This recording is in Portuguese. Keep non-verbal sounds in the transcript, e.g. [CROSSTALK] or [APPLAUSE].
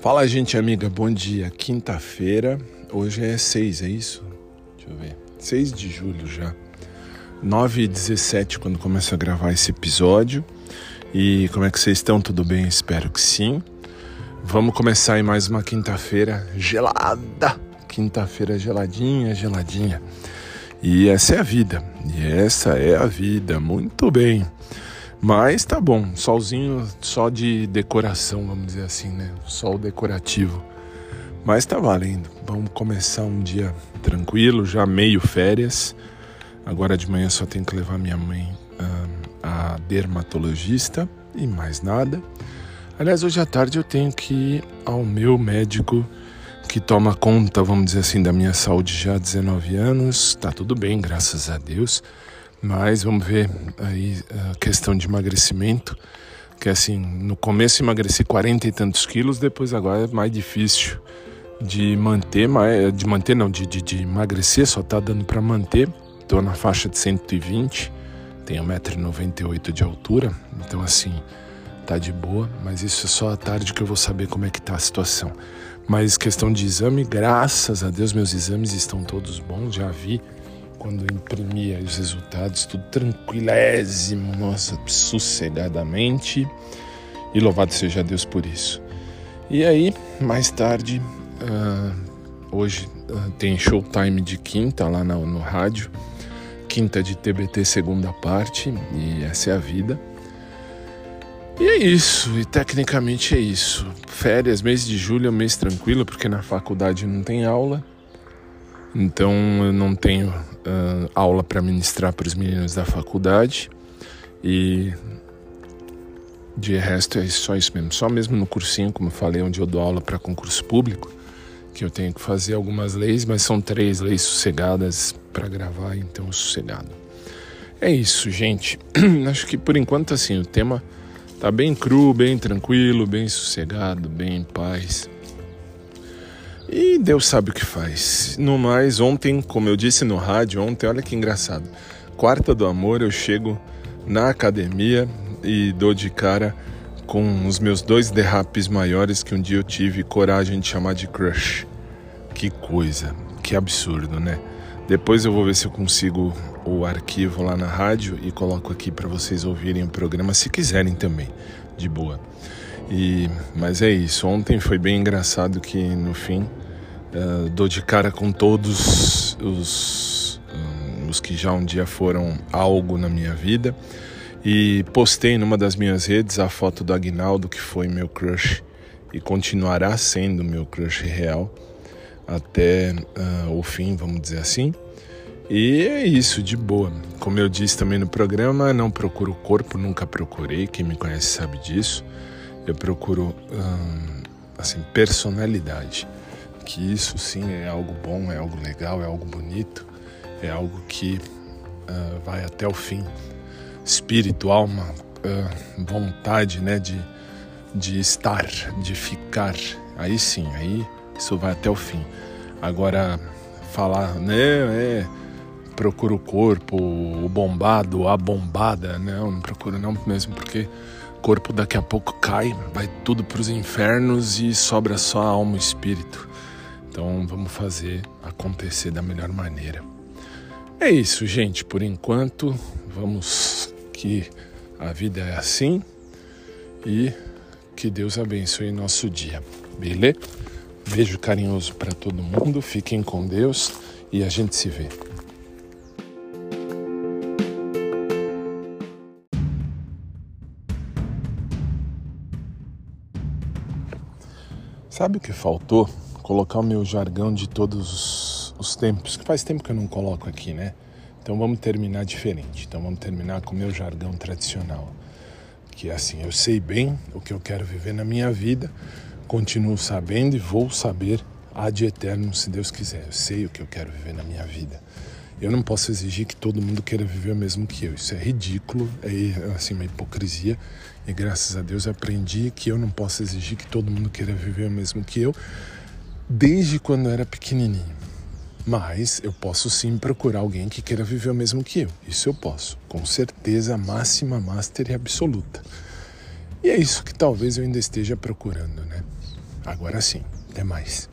Fala, gente amiga, bom dia. Quinta-feira, hoje é 6, é isso? Deixa eu ver. 6 de julho já. 9 e 17 quando começo a gravar esse episódio. E como é que vocês estão? Tudo bem? Espero que sim. Vamos começar aí mais uma quinta-feira gelada. Quinta-feira geladinha, geladinha. E essa é a vida. E essa é a vida. Muito bem. Mas tá bom, solzinho só de decoração, vamos dizer assim, né? Sol decorativo. Mas tá valendo. Vamos começar um dia tranquilo, já meio férias. Agora de manhã só tenho que levar minha mãe a dermatologista e mais nada. Aliás, hoje à tarde eu tenho que ir ao meu médico que toma conta, vamos dizer assim, da minha saúde já há 19 anos. Tá tudo bem, graças a Deus. Mas vamos ver aí a questão de emagrecimento, que assim, no começo emagreci 40 e tantos quilos, depois agora é mais difícil de manter, de manter não, de, de, de emagrecer, só tá dando para manter. Tô na faixa de 120, tenho 1,98m de altura, então assim, tá de boa, mas isso é só à tarde que eu vou saber como é que tá a situação. Mas questão de exame, graças a Deus meus exames estão todos bons, já vi quando imprimia os resultados, tudo tranquilésimo, nossa, sossegadamente. E louvado seja Deus por isso. E aí, mais tarde, uh, hoje uh, tem showtime de quinta lá no, no rádio, quinta de TBT segunda parte, e essa é a vida. E é isso, e tecnicamente é isso. Férias, mês de julho é um mês tranquilo, porque na faculdade não tem aula. Então eu não tenho uh, aula para ministrar para os meninos da faculdade e de resto é só isso mesmo. Só mesmo no cursinho, como eu falei, onde eu dou aula para concurso público, que eu tenho que fazer algumas leis, mas são três leis sossegadas para gravar, então sossegado. É isso, gente. [CLEARS THROAT] Acho que por enquanto assim o tema tá bem cru, bem tranquilo, bem sossegado, bem em paz. E Deus sabe o que faz. No mais, ontem, como eu disse no rádio, ontem, olha que engraçado. Quarta do amor, eu chego na academia e dou de cara com os meus dois derrapes maiores que um dia eu tive coragem de chamar de crush. Que coisa, que absurdo, né? Depois eu vou ver se eu consigo o arquivo lá na rádio e coloco aqui para vocês ouvirem o programa se quiserem também, de boa. E mas é isso. Ontem foi bem engraçado que no fim Uh, dou de cara com todos os, um, os que já um dia foram algo na minha vida e postei numa das minhas redes a foto do Agnaldo, que foi meu crush e continuará sendo meu crush real até uh, o fim, vamos dizer assim. E é isso, de boa. Como eu disse também no programa, não procuro corpo, nunca procurei. Quem me conhece sabe disso. Eu procuro, hum, assim, personalidade que isso sim é algo bom, é algo legal, é algo bonito, é algo que uh, vai até o fim. Espírito, alma, uh, vontade, né, de, de estar, de ficar. Aí sim, aí isso vai até o fim. Agora, falar, né, é, procura o corpo, o bombado, a bombada, não, não procuro não mesmo, porque corpo daqui a pouco cai, vai tudo para os infernos e sobra só a alma e espírito. Então vamos fazer acontecer da melhor maneira. É isso, gente. Por enquanto, vamos que a vida é assim e que Deus abençoe nosso dia. Beleza? Beijo carinhoso para todo mundo. Fiquem com Deus e a gente se vê. Sabe o que faltou? Colocar o meu jargão de todos os tempos, que faz tempo que eu não coloco aqui, né? Então vamos terminar diferente. Então vamos terminar com o meu jargão tradicional, que é assim: eu sei bem o que eu quero viver na minha vida, continuo sabendo e vou saber ad eterno, se Deus quiser. Eu sei o que eu quero viver na minha vida. Eu não posso exigir que todo mundo queira viver o mesmo que eu. Isso é ridículo, é assim uma hipocrisia. E graças a Deus aprendi que eu não posso exigir que todo mundo queira viver o mesmo que eu, desde quando eu era pequenininho. Mas eu posso sim procurar alguém que queira viver o mesmo que eu. Isso eu posso, com certeza máxima, master e absoluta. E é isso que talvez eu ainda esteja procurando, né? Agora sim. Até mais.